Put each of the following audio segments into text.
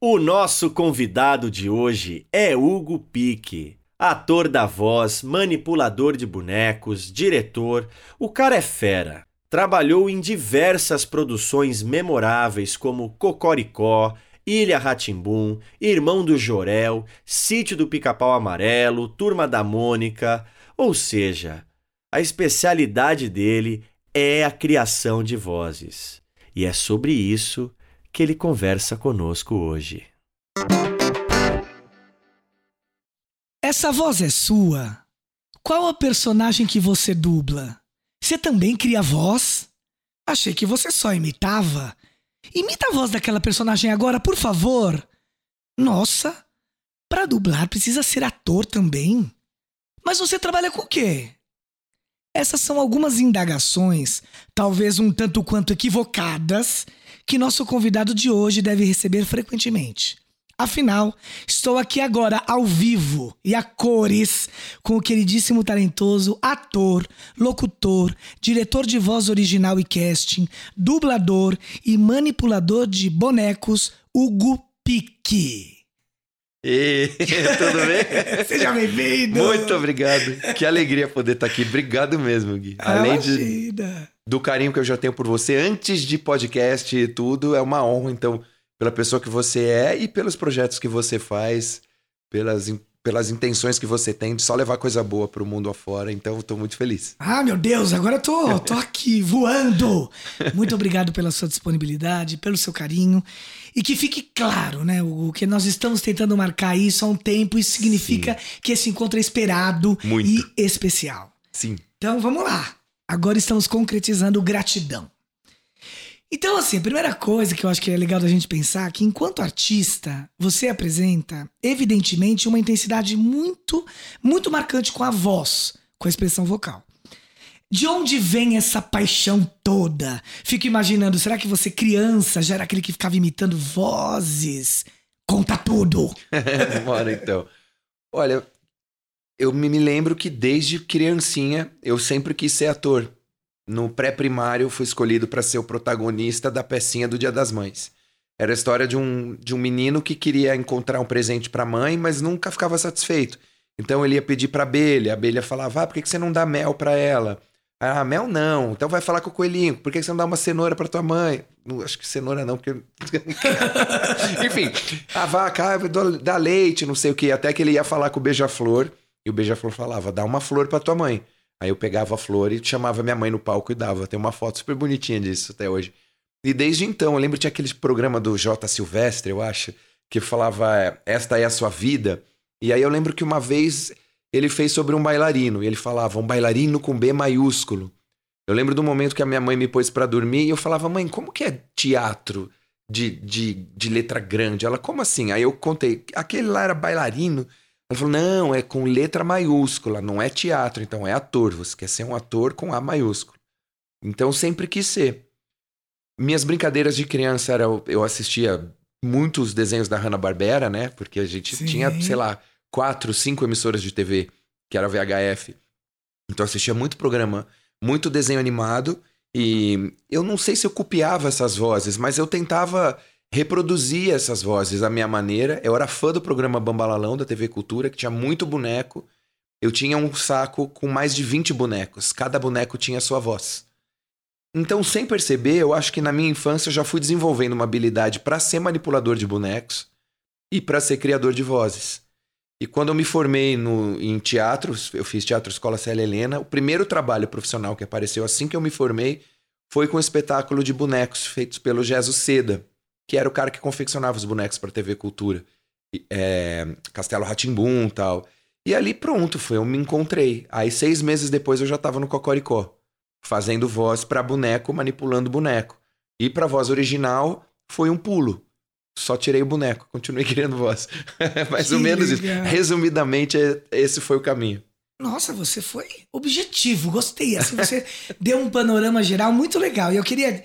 O nosso convidado de hoje é Hugo Pique. Ator da voz, manipulador de bonecos, diretor, o cara é fera. Trabalhou em diversas produções memoráveis como Cocoricó, Ilha Ratimbum, Irmão do Jorel, Sítio do Pica-Pau Amarelo, Turma da Mônica, ou seja, a especialidade dele é a criação de vozes. E é sobre isso que ele conversa conosco hoje. Essa voz é sua? Qual a personagem que você dubla? Você também cria voz? Achei que você só imitava. Imita a voz daquela personagem agora, por favor. Nossa, para dublar precisa ser ator também. Mas você trabalha com o quê? Essas são algumas indagações, talvez um tanto quanto equivocadas, que nosso convidado de hoje deve receber frequentemente. Afinal, estou aqui agora ao vivo e a cores com o queridíssimo talentoso ator, locutor, diretor de voz original e casting, dublador e manipulador de bonecos, Hugo Pique. E tudo bem? Seja bem-vindo! Muito obrigado. Que alegria poder estar aqui. Obrigado mesmo, Gui. Além de, do carinho que eu já tenho por você antes de podcast e tudo, é uma honra, então, pela pessoa que você é e pelos projetos que você faz, pelas pelas intenções que você tem de só levar coisa boa pro mundo afora. Então, eu tô muito feliz. Ah, meu Deus, agora eu tô, tô aqui voando. Muito obrigado pela sua disponibilidade, pelo seu carinho. E que fique claro, né, o que nós estamos tentando marcar isso há um tempo, isso significa Sim. que esse encontro é esperado muito. e especial. Sim. Então, vamos lá. Agora estamos concretizando gratidão. Então, assim, a primeira coisa que eu acho que é legal da gente pensar é que enquanto artista, você apresenta, evidentemente, uma intensidade muito, muito marcante com a voz, com a expressão vocal. De onde vem essa paixão toda? Fico imaginando, será que você, criança, já era aquele que ficava imitando vozes? Conta tudo! Bora então. Olha, eu me lembro que desde criancinha eu sempre quis ser ator no pré-primário, fui escolhido para ser o protagonista da pecinha do Dia das Mães. Era a história de um, de um menino que queria encontrar um presente para a mãe, mas nunca ficava satisfeito. Então ele ia pedir para a abelha, a abelha falava: ah, por que você não dá mel para ela? Ah, mel não. Então vai falar com o coelhinho. Por que você não dá uma cenoura para tua mãe? Não, acho que cenoura não, porque. Enfim, a vaca ah, dá leite, não sei o que. Até que ele ia falar com o beija-flor. E o beija-flor falava: dá uma flor para tua mãe. Aí eu pegava a flor e chamava minha mãe no palco e dava. Tem uma foto super bonitinha disso até hoje. E desde então, eu lembro que tinha aquele programa do J. Silvestre, eu acho, que falava Esta é a sua vida. E aí eu lembro que uma vez ele fez sobre um bailarino. E ele falava, um bailarino com B maiúsculo. Eu lembro do momento que a minha mãe me pôs para dormir e eu falava, mãe, como que é teatro de, de, de letra grande? Ela, como assim? Aí eu contei, aquele lá era bailarino. Ela falou: não, é com letra maiúscula, não é teatro, então é ator. Você quer ser um ator com A maiúsculo. Então sempre quis ser. Minhas brincadeiras de criança era eu assistia muitos desenhos da Hanna-Barbera, né? Porque a gente Sim. tinha, sei lá, quatro, cinco emissoras de TV, que era VHF. Então eu assistia muito programa, muito desenho animado. E eu não sei se eu copiava essas vozes, mas eu tentava reproduzia essas vozes à minha maneira. Eu era fã do programa Bambalalão da TV Cultura, que tinha muito boneco. Eu tinha um saco com mais de 20 bonecos. Cada boneco tinha sua voz. Então, sem perceber, eu acho que na minha infância eu já fui desenvolvendo uma habilidade para ser manipulador de bonecos e para ser criador de vozes. E quando eu me formei no, em teatro, eu fiz Teatro Escola Célia Helena, o primeiro trabalho profissional que apareceu assim que eu me formei foi com um espetáculo de bonecos feitos pelo Jesus Seda, que era o cara que confeccionava os bonecos para TV Cultura. É, Castelo Ratimbum e tal. E ali pronto, foi, eu me encontrei. Aí seis meses depois eu já tava no Cocoricó, fazendo voz para boneco, manipulando boneco. E pra voz original foi um pulo. Só tirei o boneco, continuei criando voz. Mais Que ou menos legal. isso. Resumidamente, é- esse foi o caminho. Nossa, você foi objetivo, gostei. Assim, você deu um panorama geral muito legal. E eu queria.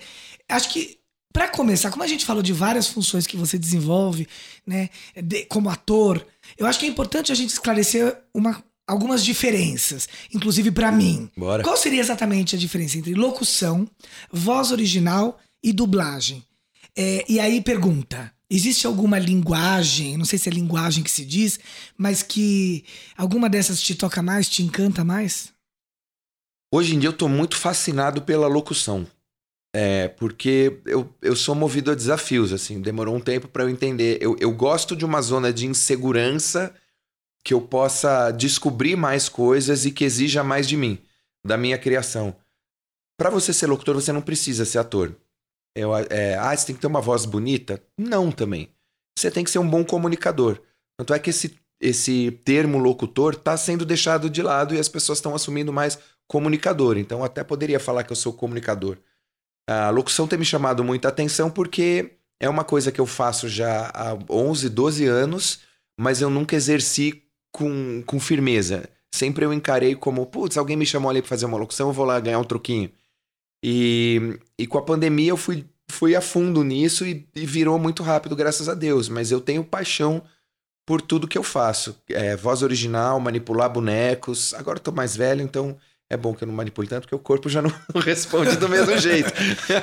Acho que, para começar, como a gente falou de várias funções que você desenvolve, né, de- como ator, eu acho que é importante a gente esclarecer uma, algumas diferenças, inclusive para mim. Bora. Qual seria exatamente a diferença entre locução, voz original e dublagem? É, e aí pergunta: existe alguma linguagem, não sei se é linguagem que se diz, mas que alguma dessas te toca mais, te encanta mais? Hoje em dia eu tô muito fascinado pela locução. É, porque eu, eu sou movido a desafios, assim, demorou um tempo para eu entender. Eu, eu gosto de uma zona de insegurança que eu possa descobrir mais coisas e que exija mais de mim, da minha criação. Para você ser locutor, você não precisa ser ator. É, ah, você tem que ter uma voz bonita? Não, também. Você tem que ser um bom comunicador. Tanto é que esse, esse termo locutor está sendo deixado de lado e as pessoas estão assumindo mais comunicador. Então, até poderia falar que eu sou comunicador. A locução tem me chamado muita atenção porque é uma coisa que eu faço já há 11, 12 anos, mas eu nunca exerci com, com firmeza. Sempre eu encarei como, putz, alguém me chamou ali para fazer uma locução, eu vou lá ganhar um troquinho. E, e com a pandemia eu fui, fui a fundo nisso e, e virou muito rápido, graças a Deus. Mas eu tenho paixão por tudo que eu faço. É, voz original, manipular bonecos. Agora eu tô mais velho, então é bom que eu não manipule tanto, porque o corpo já não responde do mesmo jeito.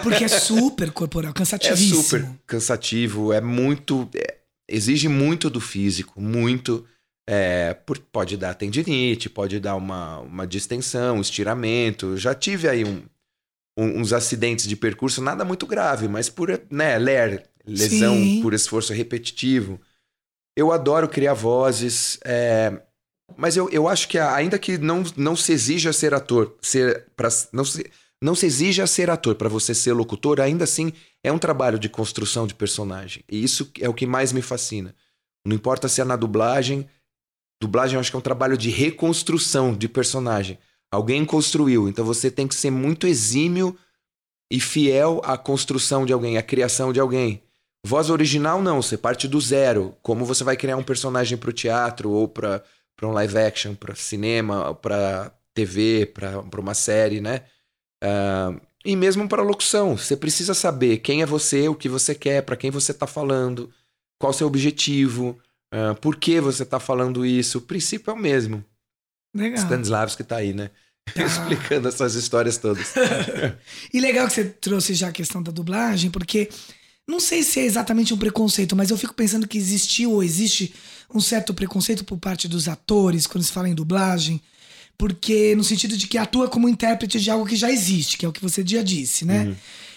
Porque é super corporal, É cansativíssimo. super cansativo, é muito. é- exige muito do físico, muito. é, por- pode dar tendinite, pode dar uma, uma distensão, um estiramento. Já tive aí um- um- uns acidentes de percurso, nada muito grave, mas por né, ler, lesão Sim. por esforço repetitivo. Eu adoro criar vozes, é, mas eu, eu acho que ainda que não, não se exija ser ator, ser, pra, não, se, não se exija ser ator para você ser locutor, ainda assim é um trabalho de construção de personagem. E isso é o que mais me fascina. Não importa se é na dublagem. Dublagem eu acho que é um trabalho de reconstrução de personagem. Alguém construiu, então você tem que ser muito exímio e fiel à construção de alguém, à criação de alguém. Voz original não, você parte do zero. Como você vai criar um personagem para o teatro ou para um live action, para cinema, para TV, para uma série, né? Ah, e mesmo para locução, você precisa saber quem é você, o que você quer, para quem você está falando, qual seu objetivo, ah, por que você está falando isso. O princípio é o mesmo. Legal. Stanislavski tá aí, né? Tá. Explicando essas histórias todas. E legal que você trouxe já a questão da dublagem, porque não sei se é exatamente um preconceito, mas eu fico pensando que existiu ou existe um certo preconceito por parte dos atores quando se fala em dublagem, porque no sentido de que atua como intérprete de algo que já existe, que é o que você já disse, né? Uhum.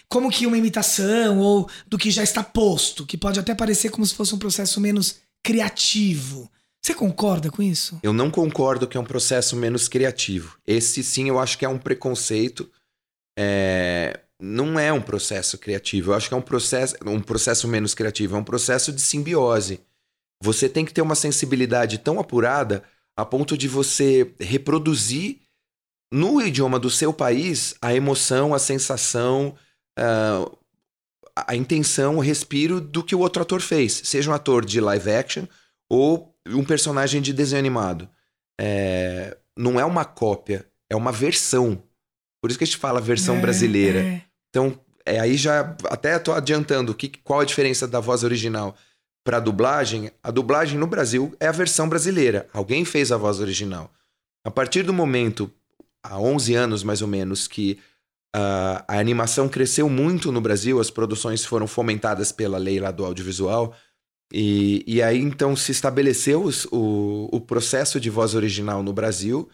Como que uma imitação ou do que já está posto, que pode até parecer como se fosse um processo menos criativo. Você concorda com isso? Eu não concordo que é um processo menos criativo. Esse sim eu acho que é um preconceito. É, Não é um processo criativo. Eu acho que é um processo, um processo menos criativo. É um processo de simbiose. Você tem que ter uma sensibilidade tão apurada a ponto de você reproduzir no idioma do seu país a emoção, a sensação, ah, a intenção, o respiro do que o outro ator fez. Seja um ator de live action ou um personagem de desenho animado. É, não é uma cópia, é uma versão. Por isso que a gente fala versão É, brasileira. é. Então, é, aí já até tô adiantando que, qual a diferença da voz original para dublagem. A dublagem no Brasil é a versão brasileira. Alguém fez a voz original. A partir do momento, há 11 anos mais ou menos, que ah, a animação cresceu muito no Brasil, as produções foram fomentadas pela lei lá do audiovisual. E, e aí então se estabeleceu os- o, o processo de voz original no Brasil.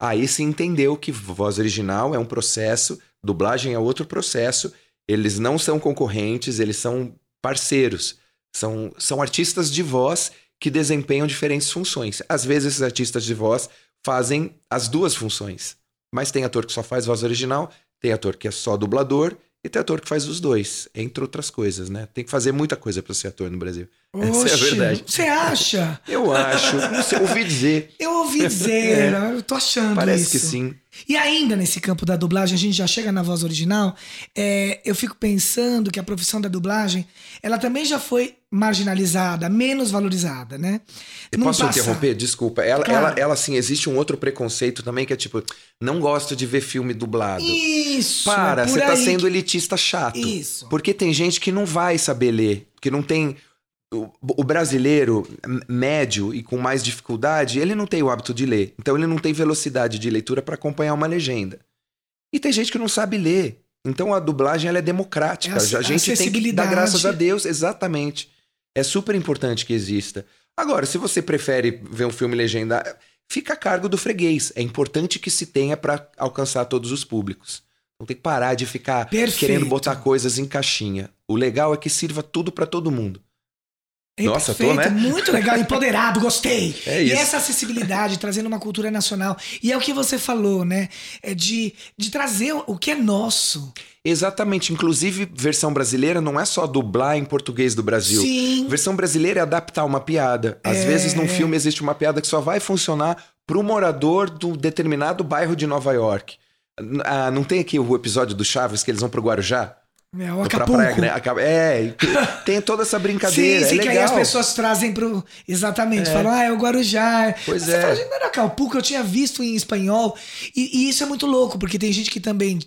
Aí se entendeu que voz original é um processo, dublagem é outro processo. Eles não são concorrentes, eles são parceiros. São, são artistas de voz que desempenham diferentes funções. Às vezes, esses artistas de voz fazem as duas funções. Mas tem ator que só faz voz original, tem ator que é só dublador e tem ator que faz os dois, entre outras coisas, né? Tem que fazer muita coisa para ser ator no Brasil. Essa é a Oxe, verdade. Você acha? Eu acho. Não sei, ouvi dizer. Eu ouvi dizer, eu tô achando Parece isso. que sim. E ainda nesse campo da dublagem, a gente já chega na voz original, é, eu fico pensando que a profissão da dublagem, ela também já foi marginalizada, menos valorizada, né? Eu No posso passado. interromper? Desculpa. Ela, Claro. ela, ela, assim, existe um outro preconceito também que é tipo, não gosto de ver filme dublado. Isso. Para, é você tá sendo que- elitista chato. Isso. Porque tem gente que não vai saber ler, que não tem. O, brasileiro médio e com mais dificuldade, ele não tem o hábito de ler. Então ele não tem velocidade de leitura para acompanhar uma legenda. E tem gente que não sabe ler. Então a dublagem ela é democrática. É a- a gente tem que dar graças a Deus, exatamente. É super importante que exista. Agora, se você prefere ver um filme legendado, fica a cargo do freguês. É importante que se tenha para alcançar todos os públicos. Não tem que parar de ficar Perfeito. querendo botar coisas em caixinha. O legal é que sirva tudo para todo mundo. É Nossa, tô, perfeito, né? Muito legal, empoderado, gostei. É E isso. essa acessibilidade, trazendo uma cultura nacional. E é o que você falou, né? É de, de trazer o que é nosso. Exatamente. Inclusive, versão brasileira não é só dublar em português do Brasil. Sim. Versão brasileira é adaptar uma piada. Às É. vezes, num filme, existe uma piada que só vai funcionar pro morador do determinado bairro de Nova York. Ah, não tem aqui o episódio do Chaves que eles vão pro Guarujá? É o Ou pra Acapulco. praia, né? É, tem toda essa brincadeira. Sim, sim, é que legal. aí as pessoas trazem pro. Exatamente, É. falam, ah, é o Guarujá. Pois Você é. fala, gente, não era Acapulco, eu tinha visto em espanhol. E, e isso é muito louco, porque tem gente que também,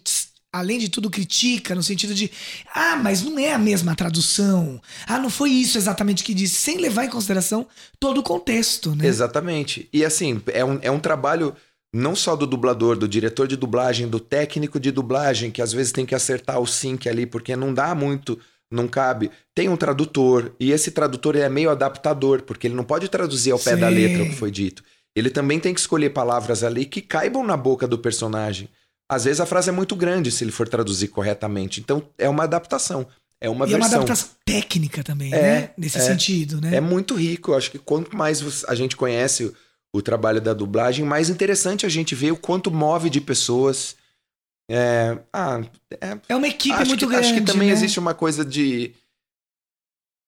além de tudo, critica no sentido de, ah, mas não é a mesma tradução. Ah, não foi isso exatamente que disse, sem levar em consideração todo o contexto, né? Exatamente. E assim, é um, é um trabalho não só do dublador, do diretor de dublagem, do técnico de dublagem, que às vezes tem que acertar o sync ali, porque não dá muito, não cabe. Tem um tradutor, e esse tradutor é meio adaptador, porque ele não pode traduzir ao pé da Sim. letra o que foi dito. Ele também tem que escolher palavras ali que caibam na boca do personagem. Às vezes a frase é muito grande se ele for traduzir corretamente. Então é uma adaptação. É uma e é uma versão. adaptação técnica também, É, né? Nesse é. sentido, né? É muito rico. Eu acho que quanto mais a gente conhece o, trabalho da dublagem, mais interessante a gente vê o quanto move de pessoas. É, ah, é, É uma equipe muito que, grande. acho que também né? existe uma coisa de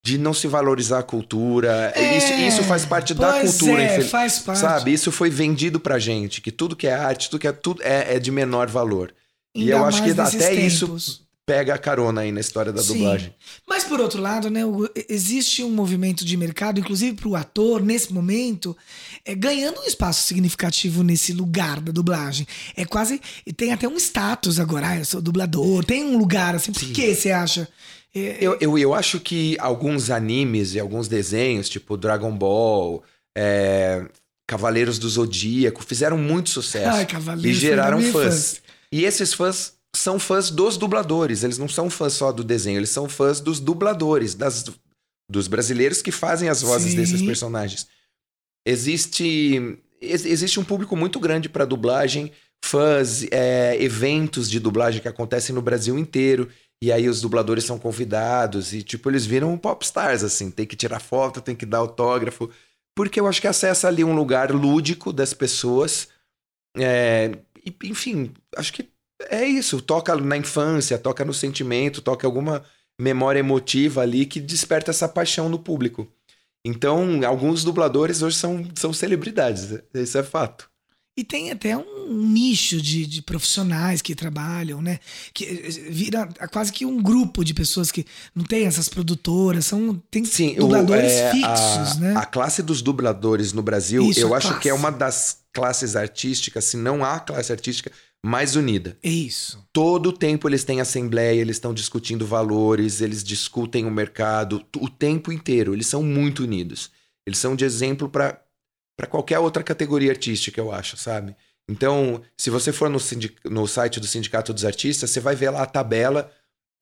de não se valorizar a cultura. É, isso, isso faz parte da cultura, é, infel- faz parte. sabe? Isso foi vendido pra gente, que tudo que é arte, tudo que é tudo é, é de menor valor. e Ainda eu acho que até isso tempos. Pega a carona aí na história da Sim. dublagem. Mas por outro lado, né, Hugo, existe um movimento de mercado, inclusive para o ator, nesse momento, é, ganhando um espaço significativo nesse lugar da dublagem. É quase. Tem até um status agora, ah, eu sou dublador, tem um lugar assim. Por Sim. que você acha? É, Eu, eu, eu acho que alguns animes e alguns desenhos, tipo Dragon Ball, é, Cavaleiros do Zodíaco, fizeram muito sucesso. Ai, e geraram fãs. infância. E esses fãs são fãs dos dubladores, eles não são fãs só do desenho, eles são fãs dos dubladores, das, dos brasileiros que fazem as vozes Sim. desses personagens. Existe, ex- existe um público muito grande para dublagem, fãs, é, eventos de dublagem que acontecem no Brasil inteiro. E aí os dubladores são convidados e, tipo, eles viram popstars, assim. Tem que tirar foto, tem que dar autógrafo. Porque eu acho que acessa ali um lugar lúdico das pessoas. É, e, enfim, acho que é isso. Toca na infância, toca no sentimento, toca alguma memória emotiva ali que desperta essa paixão no público. Então, alguns dubladores hoje são, são celebridades. Isso é fato. E tem até um nicho de, de profissionais que trabalham, né? Que eh, vira quase que um grupo de pessoas que não tem essas produtoras, são tem Sim, o- dubladores é, fixos, a, né? A classe dos dubladores no Brasil, Isso, eu acho classe. que é uma das classes artísticas, se não a classe artística mais unida. É isso. Todo o tempo eles têm assembleia, eles estão discutindo valores, eles discutem o mercado, o tempo inteiro. Eles são muito unidos. Eles são de exemplo para qualquer outra categoria artística, eu acho, sabe? Então, se você for no, no site do Sindicato dos Artistas, você vai ver lá a tabela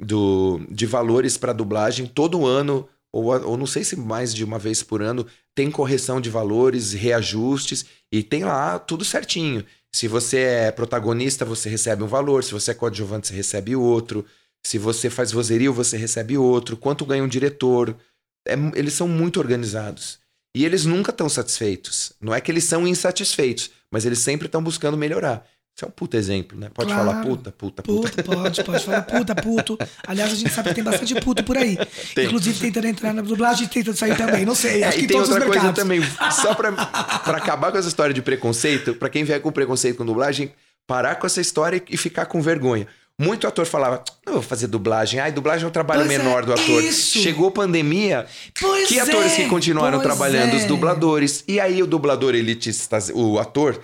do, de valores para dublagem todo ano, ou, ou não sei se mais de uma vez por ano, tem correção de valores, reajustes, e tem lá tudo certinho. Se você é protagonista, você recebe um valor. Se você é coadjuvante, você recebe outro. Se você faz vozerio, você recebe outro. Quanto ganha um diretor? É eles são muito organizados. E eles nunca estão satisfeitos. Não é que eles são insatisfeitos, mas eles sempre estão buscando melhorar. Isso é um puta exemplo, né? Pode Claro. falar puta, puta, puta. Puto, pode, pode falar puta, puto. Aliás, a gente sabe que tem bastante puto por aí. Tem. Inclusive tentando entrar na dublagem e tentando sair também. Não sei, É, acho que e em tem todos os outra coisa mercados. também, só pra, pra acabar com essa história de preconceito, pra quem vier com preconceito com dublagem, parar com essa história e ficar com vergonha. Muito ator falava, não vou fazer dublagem, ai, dublagem é um trabalho Pois é, menor do ator. isso. Chegou pandemia, Pois que atores é, que continuaram pois trabalhando? é. Os dubladores. E aí o dublador elitista, o ator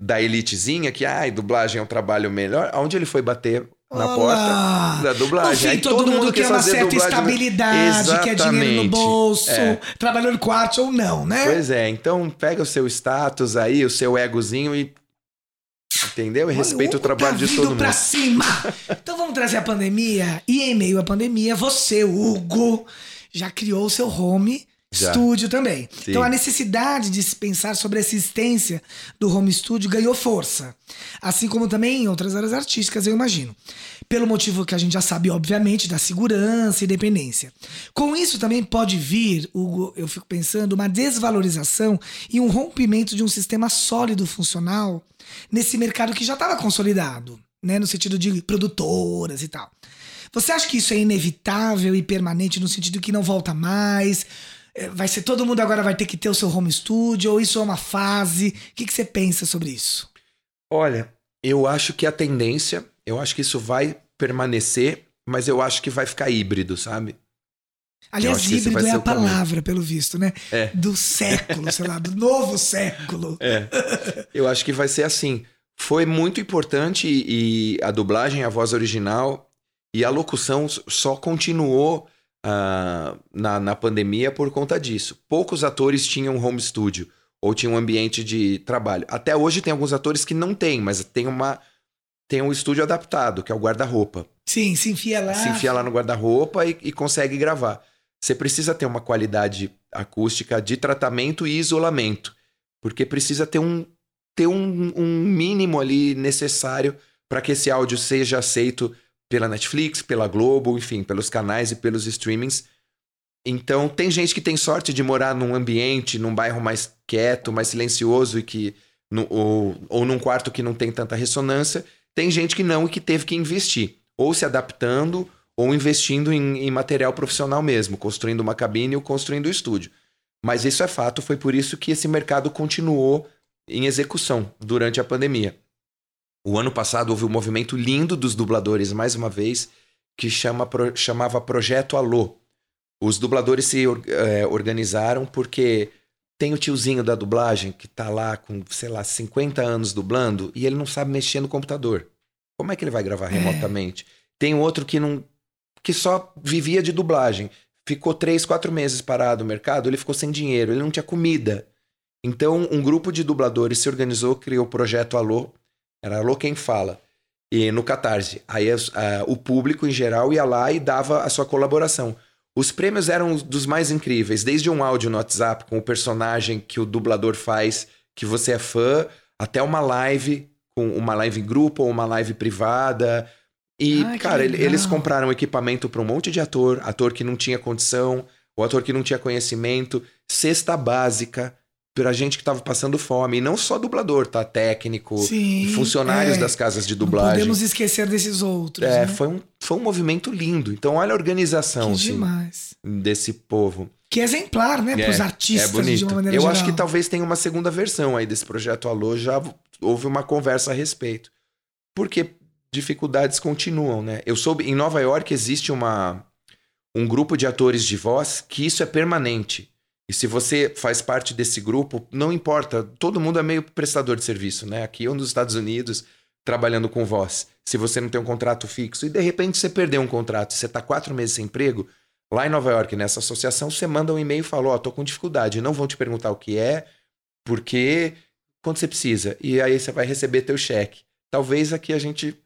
da elitezinha, que, ai, dublagem é um trabalho melhor, aonde ele foi bater? Na Olá. porta da dublagem. No fim, Aí todo, mundo quis quer uma certa dublagem. estabilidade, quer dinheiro no Exatamente. bolso, É. trabalhando quarto ou não, né? Pois é, então pega o seu status aí, o seu egozinho e. Entendeu? E respeita o trabalho tá de todo mundo. pra cima. Então vamos trazer a pandemia. E em meio à pandemia, você, Hugo, já criou o seu home Já. studio também. Sim. Então a necessidade de se pensar sobre a existência do home studio ganhou força. Assim como também em outras áreas artísticas, eu imagino. Pelo motivo que a gente já sabe, obviamente, da segurança e dependência. Com isso também pode vir, Hugo, eu fico pensando, uma desvalorização e um rompimento de um sistema sólido funcional nesse mercado que já estava consolidado, né, no sentido de produtoras e tal. Você acha que isso é inevitável e permanente no sentido que não volta mais? É, Vai ser todo mundo agora vai ter que ter o seu home studio ou isso é uma fase? O que, que você pensa sobre isso? Olha, eu acho que a tendência, eu acho que isso vai permanecer, mas eu acho que vai ficar híbrido, sabe? Aliás, híbrido é a palavra, pelo visto, né? É. Do século, sei lá, do novo século. É. Eu acho que vai ser assim. Foi muito importante e a dublagem, a voz original e a locução só continuou ah, na, na pandemia por conta disso. Poucos atores tinham home studio ou tinham um ambiente de trabalho. Até hoje tem alguns atores que não têm, mas tem uma tem um estúdio adaptado, que é o guarda-roupa. Sim, se enfia lá. Se enfia lá no guarda-roupa e, e consegue gravar. Você precisa ter uma qualidade acústica de tratamento e isolamento, porque precisa ter um, ter um, um mínimo ali necessário para que esse áudio seja aceito pela Netflix, pela Globo, enfim, pelos canais e pelos streamings. Então, tem gente que tem sorte de morar num ambiente, num bairro mais quieto, mais silencioso e que no- ou, ou num quarto que não tem tanta ressonância. Tem gente que não e que teve que investir, ou se adaptando, ou investindo em, em material profissional mesmo, construindo uma cabine ou construindo o estúdio. Mas isso é fato, foi por isso que esse mercado continuou em execução durante a pandemia. O ano passado houve um movimento lindo dos dubladores, mais uma vez, que chama, chamava Projeto Alô. Os dubladores se eh, organizaram porque tem o tiozinho da dublagem que tá lá com, sei lá, 50 anos dublando e ele não sabe mexer no computador. Como é que ele vai gravar É. remotamente? Tem outro que não que só vivia de dublagem. Ficou três, quatro meses parado no mercado, ele ficou sem dinheiro, ele não tinha comida. Então, um grupo de dubladores se organizou, criou o projeto Alô, era Alô Quem Fala, e no Catarse. Aí ah, o público em geral ia lá e dava a sua colaboração. Os prêmios eram os dos mais incríveis, desde um áudio no WhatsApp com o personagem que o dublador faz, que você é fã, até uma live, com uma live em grupo ou uma live privada. E, Ai, cara, eles compraram equipamento para um monte de ator, ator que não tinha condição, o ator que não tinha conhecimento, cesta básica pra gente que tava passando fome. E não só dublador, tá? Técnico, Sim, funcionários é. das casas de Não dublagem. podemos esquecer desses outros. É, né? foi, um, foi um movimento lindo. Então, olha a organização assim, demais. desse povo. Que exemplar, né? Para os artistas é bonito. de uma maneira Eu geral. acho que talvez tenha uma segunda versão aí desse projeto Alô. Já houve uma conversa a respeito. Porque dificuldades continuam, né? Eu soube, em Nova York existe uma, um grupo de atores de voz que isso é permanente. E se você faz parte desse grupo, não importa, todo mundo é meio prestador de serviço, né? Aqui ou nos Estados Unidos, trabalhando com voz. Se você não tem um contrato fixo e de repente você perdeu um contrato, você está quatro meses sem emprego, lá em Nova York, nessa associação, você manda um e-mail e fala: Ó, tô com dificuldade, não vão te perguntar o que é, porque, quando você precisa. E aí você vai receber teu cheque. Talvez aqui a gente.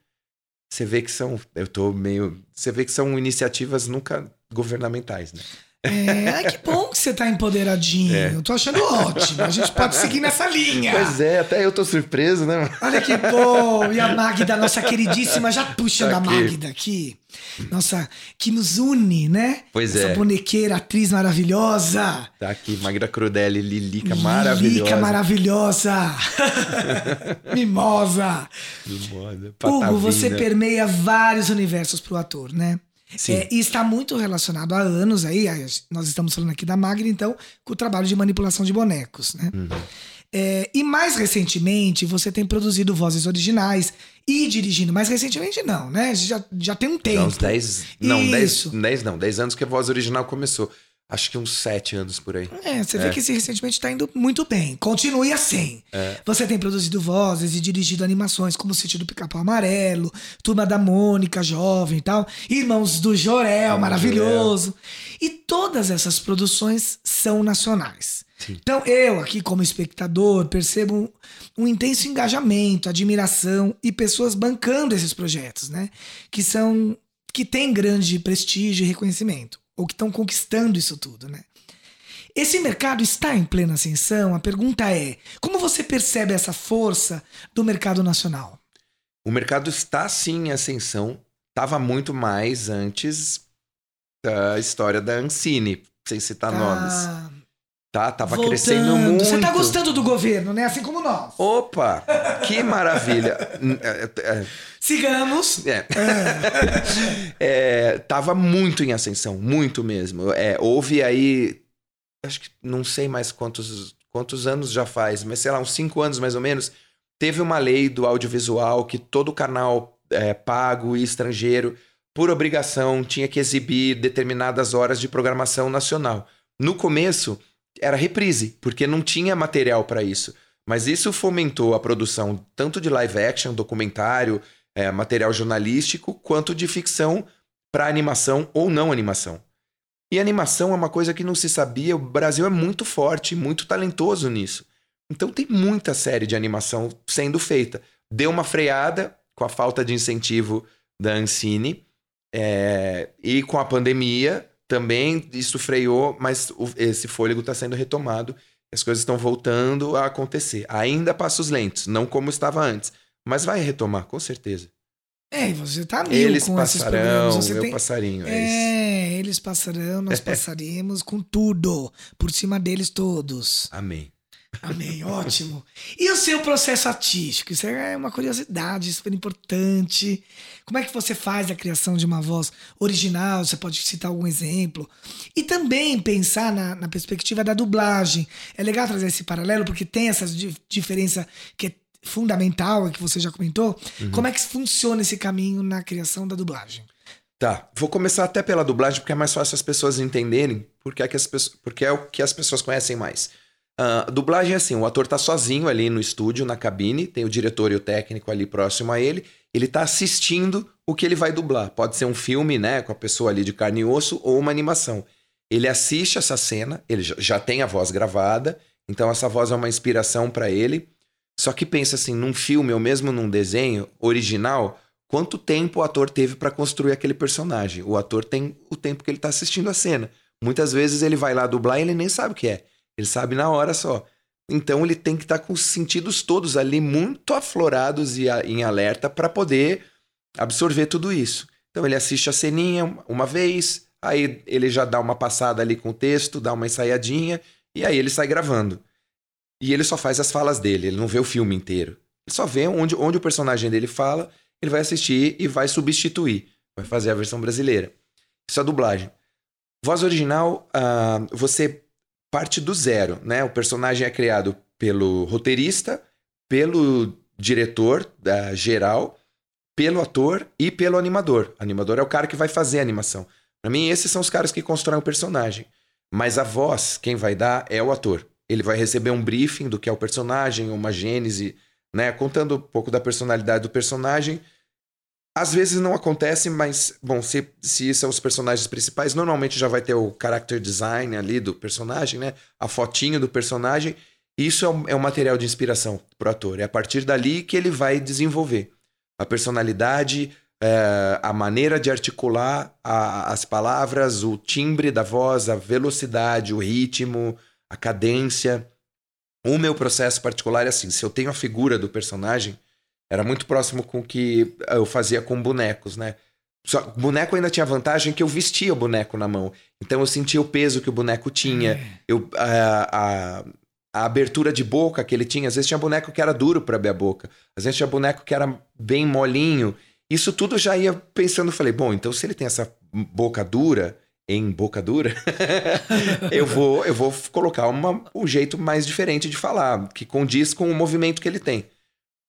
Você vê que são. Eu tô meio. Você vê que são iniciativas nunca governamentais, né? É, ai, que bom que você tá empoderadinho. É. Eu tô achando ótimo. A gente pode seguir nessa linha. Pois é, até eu tô surpreso, né? Olha que bom! E a Magda, nossa queridíssima, já puxando Tá a aqui. Magda aqui. Nossa, que nos une, né? Pois Essa é. bonequeira, atriz maravilhosa. Tá aqui, Magra Crudelli, Lilica maravilhosa. Lica maravilhosa. Mimosa. Mimosa, Hugo, você permeia vários universos pro ator, né? Sim. É, e está muito relacionado há anos aí, nós estamos falando aqui da Magda, então, com o trabalho de manipulação de bonecos, né? Uhum. É, e mais recentemente, você tem produzido vozes originais e dirigindo. Mais recentemente, não, né? Já, já tem um Já tempo. uns 10. Não, 10, Isso. 10 não, 10 anos que a voz original começou. Acho que uns 7 anos por aí. É, você vê É. que esse recentemente está indo muito bem. Continue assim. Você tem produzido vozes e dirigido animações como o Sítio do Pica-Pau Amarelo, Turma da Mônica, Jovem e tal, Irmãos do Jorel, maravilhoso. E todas essas produções são nacionais. Sim. Então eu, aqui como espectador, percebo um, um intenso engajamento, admiração e pessoas bancando esses projetos, né? Que são. que têm grande prestígio e reconhecimento ou que estão conquistando isso tudo, né? Esse mercado está em plena ascensão? A pergunta é: como você percebe essa força do mercado nacional? O mercado está sim em ascensão. Tava muito mais antes da história da Ancine, sem citar nomes. Tá, tava voltando. crescendo muito. Você tá gostando do governo, né? Assim como nós. Opa, que maravilha. Sigamos. É. É, tava muito em ascensão, muito mesmo. É, houve aí, acho que não sei mais quantos, quantos anos já faz, mas sei lá, uns cinco anos mais ou menos, teve uma lei do audiovisual que todo canal é, pago e estrangeiro, por obrigação, tinha que exibir determinadas horas de programação nacional. No começo, era reprise, porque não tinha material para isso. Mas isso fomentou a produção tanto de live action, documentário, é, material jornalístico, quanto de ficção para animação ou não animação. E animação é uma coisa que não se sabia, o Brasil é muito forte, muito talentoso nisso. Então tem muita série de animação sendo feita. Deu uma freada com a falta de incentivo da Ancine, é, e com a pandemia também isso freou, mas o- esse fôlego está sendo retomado. As coisas estão voltando a acontecer. Ainda passos lentos, não como estava antes. Mas vai retomar, com certeza. É, e você tá mil Eles com esses passarão. Você meu tem... passarinho. É, isso. É, eles passarão, nós passaremos com tudo. Por cima deles todos. Amém. Amém, ótimo. E o seu processo artístico? Isso é uma curiosidade super importante. Como é que você faz a criação de uma voz original? Você pode citar algum exemplo? E também pensar na, na perspectiva da dublagem. É legal trazer esse paralelo, porque tem essa di- diferença que é fundamental, que você já comentou. Como é que funciona esse caminho na criação da dublagem? Tá, vou começar até pela dublagem, porque é mais fácil as pessoas entenderem, porque é, que as pessoas, porque é o que as pessoas conhecem mais. A dublagem é assim, o ator tá sozinho ali no estúdio, na cabine, tem o diretor e o técnico ali próximo a ele, ele tá assistindo o que ele vai dublar. Pode ser um filme, né, com a pessoa ali de carne e osso, ou uma animação. Ele assiste essa cena, ele já tem a voz gravada, então essa voz é uma inspiração para ele. Só que pensa assim, num filme ou mesmo num desenho original, quanto tempo o ator teve para construir aquele personagem? O ator tem o tempo que ele tá assistindo a cena. Muitas vezes ele vai lá dublar e ele nem sabe o que é. Ele sabe na hora só. Então ele tem que estar com os sentidos todos ali muito aflorados e a- em alerta para poder absorver tudo isso. Então ele assiste a ceninha uma vez, aí ele já dá uma passada ali com o texto, dá uma ensaiadinha e aí ele sai gravando. E ele só faz as falas dele, ele não vê o filme inteiro. Ele só vê onde, onde o personagem dele fala, ele vai assistir e vai substituir. Vai fazer a versão brasileira. Isso é dublagem. Voz original, ah, você parte do zero, né? O personagem é criado pelo roteirista, pelo diretor da geral, pelo ator e pelo animador. O animador é o cara que vai fazer a animação. Pra mim, esses são os caras que constroem o personagem. Mas a voz, quem vai dar é o ator. Ele vai receber um briefing do que é o personagem, uma gênese, né? Contando um pouco da personalidade do personagem. Às vezes não acontece, mas, bom, se, se são os personagens principais, normalmente já vai ter o character design ali do personagem, né? A fotinho do personagem. Isso é um, é um material de inspiração pro ator. É a partir dali que ele vai desenvolver a personalidade, é, a maneira de articular a, as palavras, o timbre da voz, a velocidade, o ritmo, a cadência. O meu processo particular é assim: se eu tenho a figura do personagem, era muito próximo com o que eu fazia com bonecos, né? Só, boneco ainda tinha vantagem que eu vestia o boneco na mão. Então eu sentia o peso que o boneco tinha. Eu, a, a, a, abertura de boca que ele tinha. Às vezes tinha boneco que era duro para abrir a boca. Às vezes tinha boneco que era bem molinho. Isso tudo já ia pensando. Falei, bom, então se ele tem essa boca dura, em boca dura, eu vou eu vou colocar uma, um jeito mais diferente de falar, que condiz com o movimento que ele tem.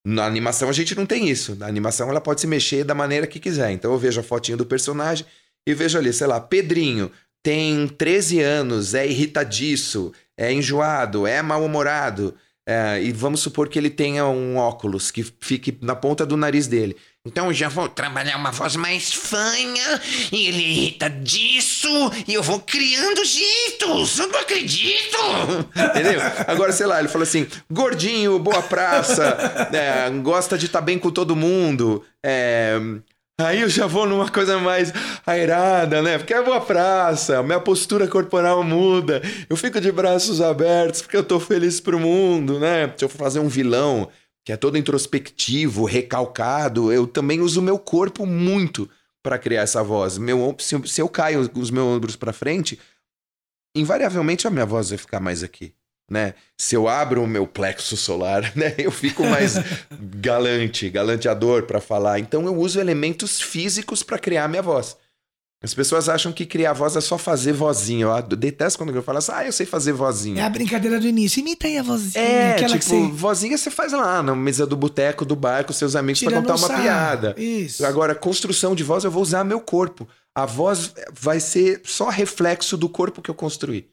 Na animação a gente não tem isso. Na animação ela pode se mexer da maneira que quiser. Então eu vejo a fotinha do personagem e vejo ali, sei lá, Pedrinho tem 13 anos, é irritadiço, é enjoado, é mal-humorado. É, e vamos supor que ele tenha um óculos que fique na ponta do nariz dele. Então eu já vou trabalhar uma voz mais fanha, e ele irrita disso, e eu vou criando jeitos, eu não acredito! Entendeu? Agora, sei lá, ele fala assim: gordinho, boa praça, é, gosta de estar tá bem com todo mundo, é, Aí eu já vou numa coisa mais airada, né? Porque é boa praça, minha postura corporal muda, eu fico de braços abertos porque eu tô feliz pro mundo, né? Se eu for fazer um vilão, que é todo introspectivo, recalcado, eu também uso o meu corpo muito para criar essa voz. Meu, se, se eu caio os meus ombros para frente, invariavelmente a minha voz vai ficar mais aqui. Né? Se eu abro o meu plexo solar, né, eu fico mais galante, galanteador para falar. Então eu uso elementos físicos para criar a minha voz. As pessoas acham que criar voz é só fazer vozinha. Eu detesto quando eu falo assim, ah, eu sei fazer vozinha. É a brincadeira do início. Imita aí a vozinha. É, tipo, você... vozinha você faz lá na mesa do boteco, do bar, com seus amigos para contar uma sarro. piada. Isso. Agora, construção de voz, eu vou usar meu corpo. A voz vai ser só reflexo do corpo que eu construí.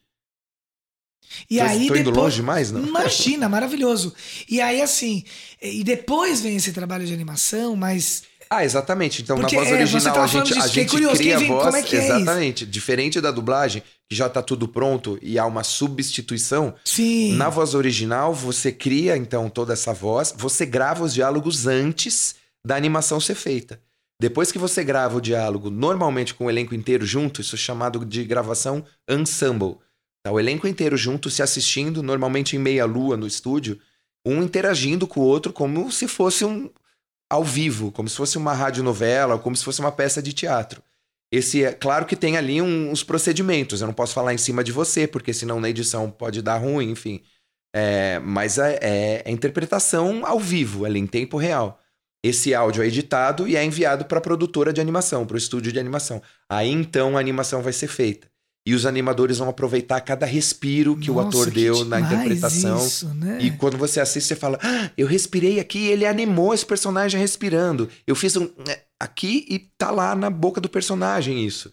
E aí tô depois, indo longe demais, não? Imagina, maravilhoso. E aí, assim, e depois vem esse trabalho de animação, mas ah, exatamente. Então Porque, na voz é, original a gente, a gente curioso, cria a voz. É é exatamente. É Diferente da dublagem, que já tá tudo pronto e há uma substituição. Sim. Na voz original, você cria então toda essa voz, você grava os diálogos antes da animação ser feita. Depois que você grava o diálogo, normalmente com o elenco inteiro junto, isso é chamado de gravação ensemble. Tá o elenco inteiro junto se assistindo, normalmente em meia lua no estúdio, um interagindo com o outro como se fosse um, ao vivo, como se fosse uma radionovela, como se fosse uma peça de teatro. Esse é claro que tem ali um, uns procedimentos. Eu não posso falar em cima de você, porque senão na edição pode dar ruim, enfim. É, mas é, é, é interpretação ao vivo, ali em tempo real. Esse áudio é editado e é enviado para a produtora de animação, para o estúdio de animação. Aí então a animação vai ser feita. E os animadores vão aproveitar cada respiro que Nossa, o ator que deu na interpretação. Isso, né? E quando você assiste, você fala: ah, eu respirei aqui, ele animou esse personagem respirando. Eu fiz um. Né, aqui e tá lá na boca do personagem isso.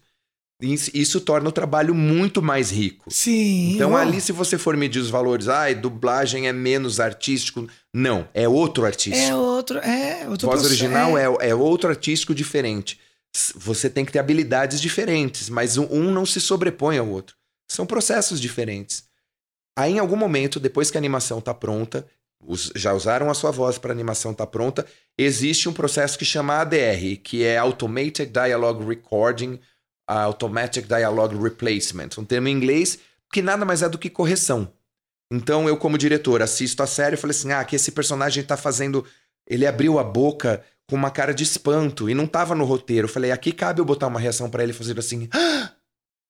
Isso torna o trabalho muito mais rico. Sim. Então, ali, se você for medir os valores, ai, dublagem é menos artístico. Não, é outro artístico. É outro. É outro Voz original é... é, é outro artístico diferente você tem que ter habilidades diferentes, mas um não se sobrepõe ao outro. São processos diferentes. Aí, em algum momento, depois que a animação está pronta, já usaram a sua voz para a animação estar tá pronta, existe um processo que chama ADR, que é Automated Dialogue Recording, Automatic Dialogue Replacement, um termo em inglês que nada mais é do que correção. Então, eu, como diretor, assisto a série e falei assim: ah, que esse personagem está fazendo. Ele abriu a boca com uma cara de espanto e não tava no roteiro. Eu falei, aqui cabe eu botar uma reação para ele fazer assim. Ah!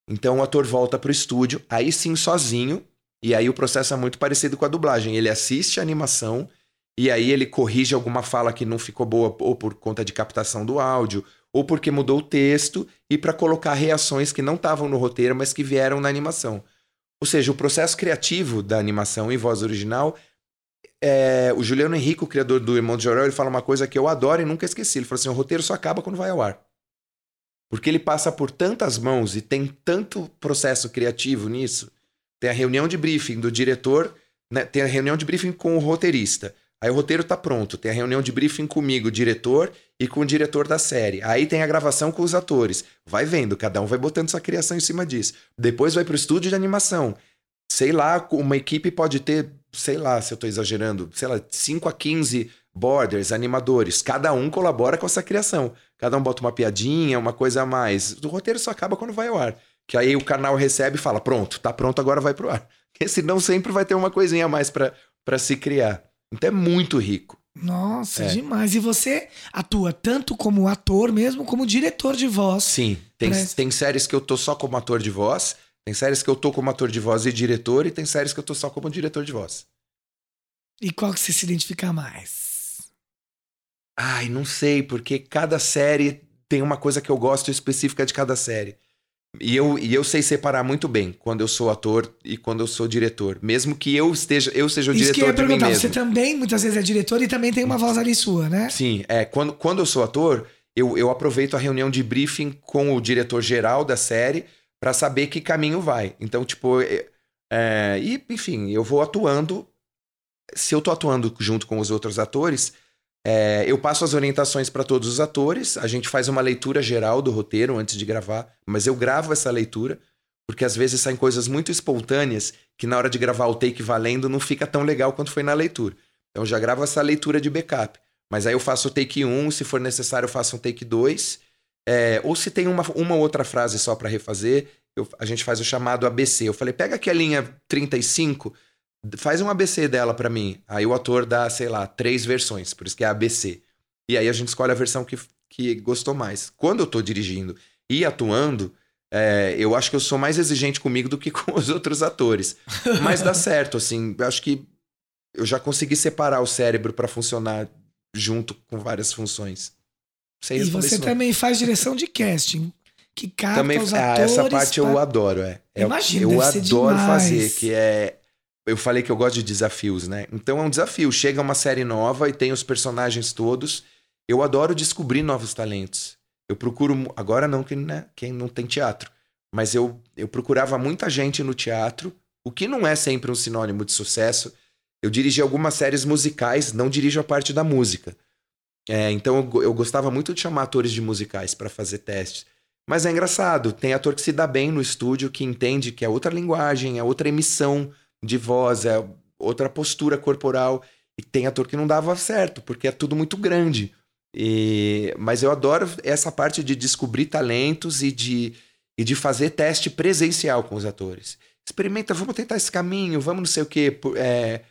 Então o ator volta pro estúdio, aí sim sozinho, e aí o processo é muito parecido com a dublagem. Ele assiste a animação e aí ele corrige alguma fala que não ficou boa ou por conta de captação do áudio, ou porque mudou o texto e para colocar reações que não estavam no roteiro, mas que vieram na animação. Ou seja, o processo criativo da animação em voz original é, o Juliano Henrique, o criador do Irmão de Jorel, ele fala uma coisa que eu adoro e nunca esqueci. Ele falou assim: o roteiro só acaba quando vai ao ar. Porque ele passa por tantas mãos e tem tanto processo criativo nisso. Tem a reunião de briefing do diretor, né? tem a reunião de briefing com o roteirista. Aí o roteiro tá pronto. Tem a reunião de briefing comigo, diretor, e com o diretor da série. Aí tem a gravação com os atores. Vai vendo, cada um vai botando sua criação em cima disso. Depois vai pro estúdio de animação. Sei lá, uma equipe pode ter sei lá se eu tô exagerando, sei lá, 5 a 15 borders, animadores. Cada um colabora com essa criação. Cada um bota uma piadinha, uma coisa a mais. O roteiro só acaba quando vai ao ar. Que aí o canal recebe e fala: pronto, tá pronto, agora vai pro ar. Porque senão sempre vai ter uma coisinha a mais para se criar. Então é muito rico. Nossa, É. demais. E você atua tanto como ator mesmo, como diretor de voz. Sim, tem, Parece- tem séries que eu tô só como ator de voz, tem séries que eu tô como ator de voz e diretor, e tem séries que eu tô só como diretor de voz. E qual que você se identifica mais? Ai, não sei, porque cada série tem uma coisa que eu gosto específica de cada série. E eu, e eu sei separar muito bem quando eu sou ator e quando eu sou diretor. Mesmo que eu esteja, eu seja o Isso que eu diretor ia de mim perguntar. mesmo. Você também, muitas vezes, é diretor e também tem uma voz ali sua, né? Sim, é. Quando, quando eu sou ator, eu, eu aproveito a reunião de briefing com o diretor geral da série pra saber que caminho vai. Então, tipo, é, é, e, enfim, eu vou atuando. Se eu tô atuando junto com os outros atores, é, eu passo as orientações pra todos os atores, a gente faz uma leitura geral do roteiro antes de gravar, mas eu gravo essa leitura, porque às vezes saem coisas muito espontâneas que na hora de gravar o take valendo não fica tão legal quanto foi na leitura. Então já gravo essa leitura de backup. Mas aí eu faço o take 1, se for necessário eu faço um take 2. É, ou se tem uma, uma outra frase só pra refazer, eu- a gente faz o chamado ABC. Eu falei, pega aqui a linha 35, faz um ABC dela pra mim. Aí o ator dá, sei lá, três versões, por isso que é ABC. E aí a gente escolhe a versão que, que gostou mais. Quando eu tô dirigindo e atuando, é, eu acho que eu sou mais exigente comigo do que com os outros atores. Mas dá certo, assim. Eu acho que eu já consegui separar o cérebro pra funcionar junto com várias funções. Sei E você também faz direção de casting, que capta Também, os ah, atores. essa parte eu pra- adoro, é. É Imagino, eu adoro fazer, que é. Eu falei que eu gosto de desafios, né? Então é um desafio. Chega uma série nova e tem os personagens todos. Eu adoro descobrir novos talentos. Eu procuro. Agora não, que, né, quem não tem teatro. Mas eu, eu procurava muita gente no teatro, o que não é sempre um sinônimo de sucesso. Eu dirigi algumas séries musicais, não dirijo a parte da música. É, então eu, eu gostava muito de chamar atores de musicais para fazer testes. Mas é engraçado, tem ator que se dá bem no estúdio, que entende que é outra linguagem, é outra emissão de voz, é outra postura corporal. E tem ator que não dava certo, porque é tudo muito grande. E- Mas eu adoro essa parte de descobrir talentos e de, e de fazer teste presencial com os atores. Experimenta, vamos tentar esse caminho, vamos não sei o quê. é,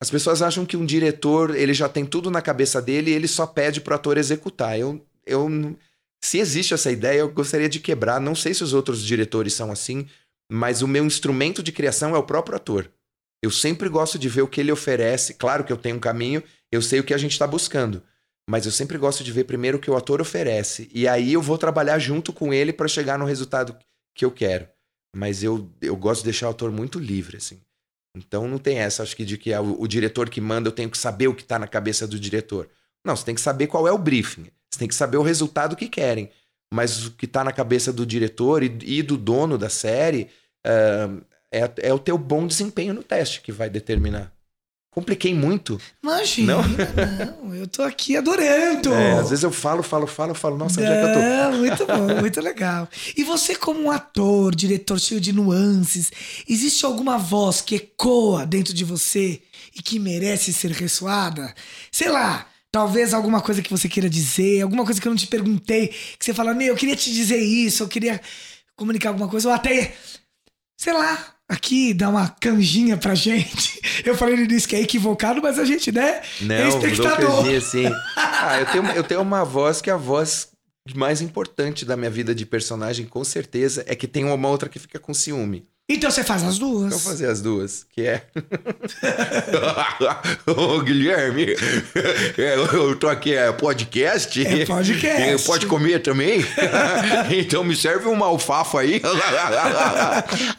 As pessoas acham que um diretor ele já tem tudo na cabeça dele e ele só pede pro ator executar. Eu, eu, se existe essa ideia, eu gostaria de quebrar. Não sei se os outros diretores são assim, mas o meu instrumento de criação é o próprio ator. Eu sempre gosto de ver o que ele oferece. Claro que eu tenho um caminho, eu sei o que a gente está buscando. Mas eu sempre gosto de ver primeiro o que o ator oferece. E aí eu vou trabalhar junto com ele para chegar no resultado que eu quero. Mas eu, eu gosto de deixar o ator muito livre, assim. Então não tem essa, acho que de que é o, o diretor que manda, eu tenho que saber o que está na cabeça do diretor. Não, você tem que saber qual é o briefing. Você tem que saber o resultado que querem. Mas o que está na cabeça do diretor e, e do dono da série ah, é, é o teu bom desempenho no teste que vai determinar. Compliquei muito. Imagina, não? eu tô aqui adorando. É, às vezes eu falo, falo, falo, falo, nossa, onde é que eu tô? Não, muito bom, muito legal. E você, como um ator, diretor cheio de nuances, existe alguma voz que ecoa dentro de você e que merece ser ressoada? Sei lá, talvez alguma coisa que você queira dizer, alguma coisa que eu não te perguntei, que você fala, meu, eu queria te dizer isso, eu queria comunicar alguma coisa, ou até, sei lá, aqui dar uma canjinha pra gente. Eu falei no início que é equivocado, mas a gente, né? é Não, espectador. Lucas assim. Ah, eu tenho, eu tenho uma voz que é a voz mais importante da minha vida de personagem, com certeza, é que tem uma outra que fica com ciúme. Então você faz as duas. Vou fazer as duas, que é. Ô, Guilherme, é, eu tô aqui, é podcast? É podcast. É, Pode comer também? então me serve uma alfafa aí.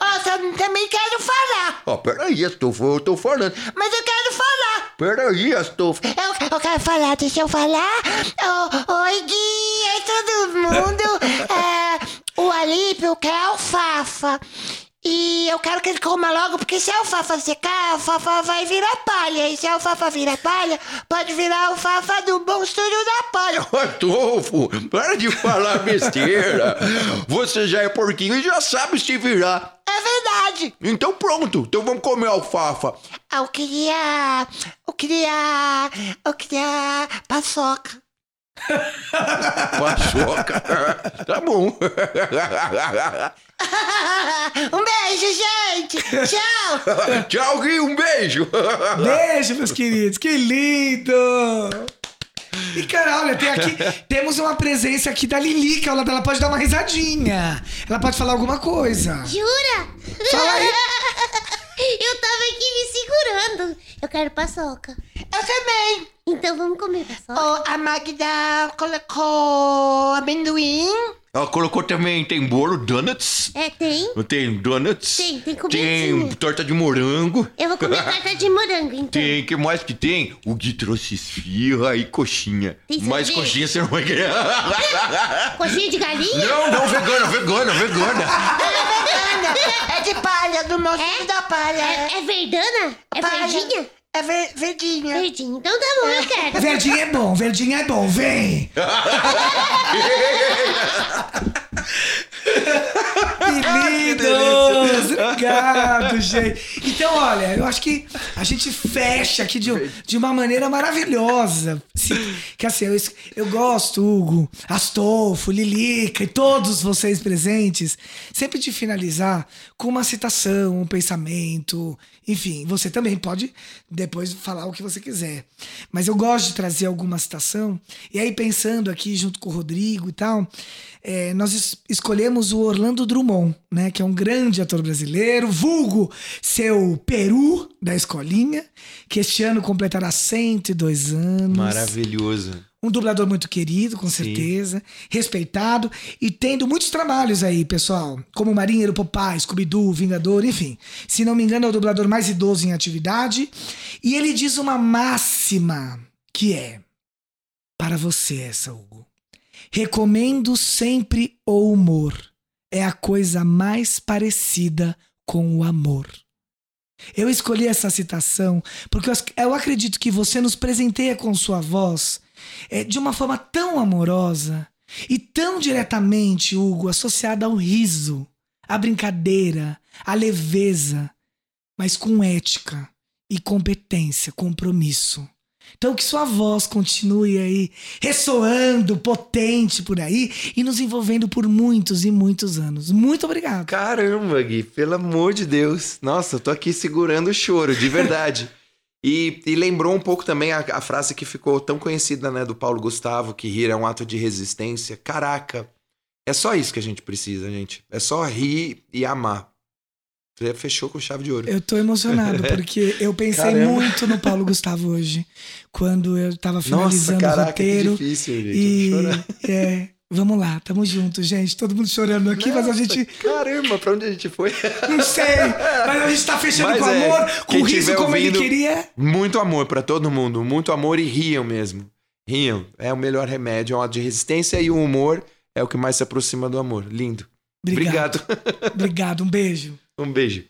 Ah, eu também quero falar. Ó, peraí, Astolfo, eu tô falando. Mas eu quero falar. Peraí, Astolfo. Eu, eu quero falar, deixa eu falar. Ô, Oi, Gui, oi todo mundo. É, o Alípio quer alfafa. E eu quero que ele coma logo, porque se a alfafa secar, a alfafa vai virar palha. E se a alfafa virar palha, pode virar a alfafa do monstro da palha. Astolfo, para de falar besteira. Você já é porquinho e já sabe se virar. É verdade. Então pronto, então vamos comer alfafa. Eu queria. Eu queria. Eu queria. Paçoca. Paçoca. tá bom. um beijo, gente! Tchau! Tchau, Gui, um beijo. Beijo, meus queridos. Que lindo! E cara, olha, tem aqui, temos uma presença aqui da Lilica. Ela, ela pode dar uma risadinha. Ela pode falar alguma coisa. Jura? Fala aí. Eu tava aqui me segurando. Eu quero paçoca. Eu também! Então vamos comer paçoca? Oh, a Magda colocou amendoim. Ela colocou também, tem bolo, donuts. É, tem. Tem donuts. Tem, tem Tem cobertinha. torta de morango. Eu vou comer torta de morango, então. Tem, que mais que tem? O Gui trouxe esfirra e coxinha. Tem Mais sorvete? coxinha você não vai querer. Coxinha de galinha? Não, não, vegana, vegana, vegana. Vegana. É de palha, do nosso É? da palha. É, é verdana? É Palha. verdinha? É ver- verdinha. Verdinha. Então tá bom, eu quero. Verdinho é bom, verdinho é bom, vem! que lindo! Obrigado, gente. Então, olha, eu acho que a gente fecha aqui de, de uma maneira maravilhosa. Que assim, eu, eu gosto, Hugo, Astolfo, Lilica e todos vocês presentes, sempre de finalizar com uma citação, um pensamento. Enfim, você também pode depois falar o que você quiser. Mas eu gosto de trazer alguma citação. E aí, pensando aqui junto com o Rodrigo e tal, é, nós es- escolhemos o Orlando Drummond, né? Que é um grande ator brasileiro, vulgo seu Peru da escolinha, que este ano completará 102 anos. Maravilhoso. Um dublador muito querido, com certeza, respeitado e tendo muitos trabalhos aí, pessoal, como Marinheiro Popeye, Scooby-Doo, Vingador, enfim. Se não me engano, é o dublador mais idoso em atividade. E ele diz uma máxima que é para você essa, Hugo. Recomendo sempre o humor. É a coisa mais parecida com o amor. Eu escolhi essa citação porque eu ac- eu acredito que você nos presenteia com sua voz é, de uma forma tão amorosa e tão diretamente, Hugo, associada ao riso, à brincadeira, à leveza, mas com ética e competência, compromisso. Então que sua voz continue aí ressoando, potente por aí e nos envolvendo por muitos e muitos anos. Muito obrigado. Caramba, Gui, pelo amor de Deus. Nossa, eu tô aqui segurando o choro, de verdade. e, e lembrou um pouco também a, a frase que ficou tão conhecida, né, do Paulo Gustavo, que rir é um ato de resistência. Caraca, é só isso que a gente precisa, gente. É só rir e amar. Você fechou com chave de ouro. Eu tô emocionado, porque eu pensei Caramba. muito no Paulo Gustavo hoje, quando eu tava Nossa, finalizando o caraca, roteiro. que difícil, gente. E Eu é, vamos lá, tamo junto, gente. Todo mundo chorando aqui, mas a gente Caramba, pra onde a gente foi? não sei. Mas a gente tá fechando Mas com é, amor, com riso como ele queria. Muito amor pra todo mundo, muito amor e riam mesmo. Riam. É o melhor remédio, é um ato de resistência e o humor é o que mais se aproxima do amor. Lindo. Obrigado. Obrigado. Obrigado, um beijo. Um beijo.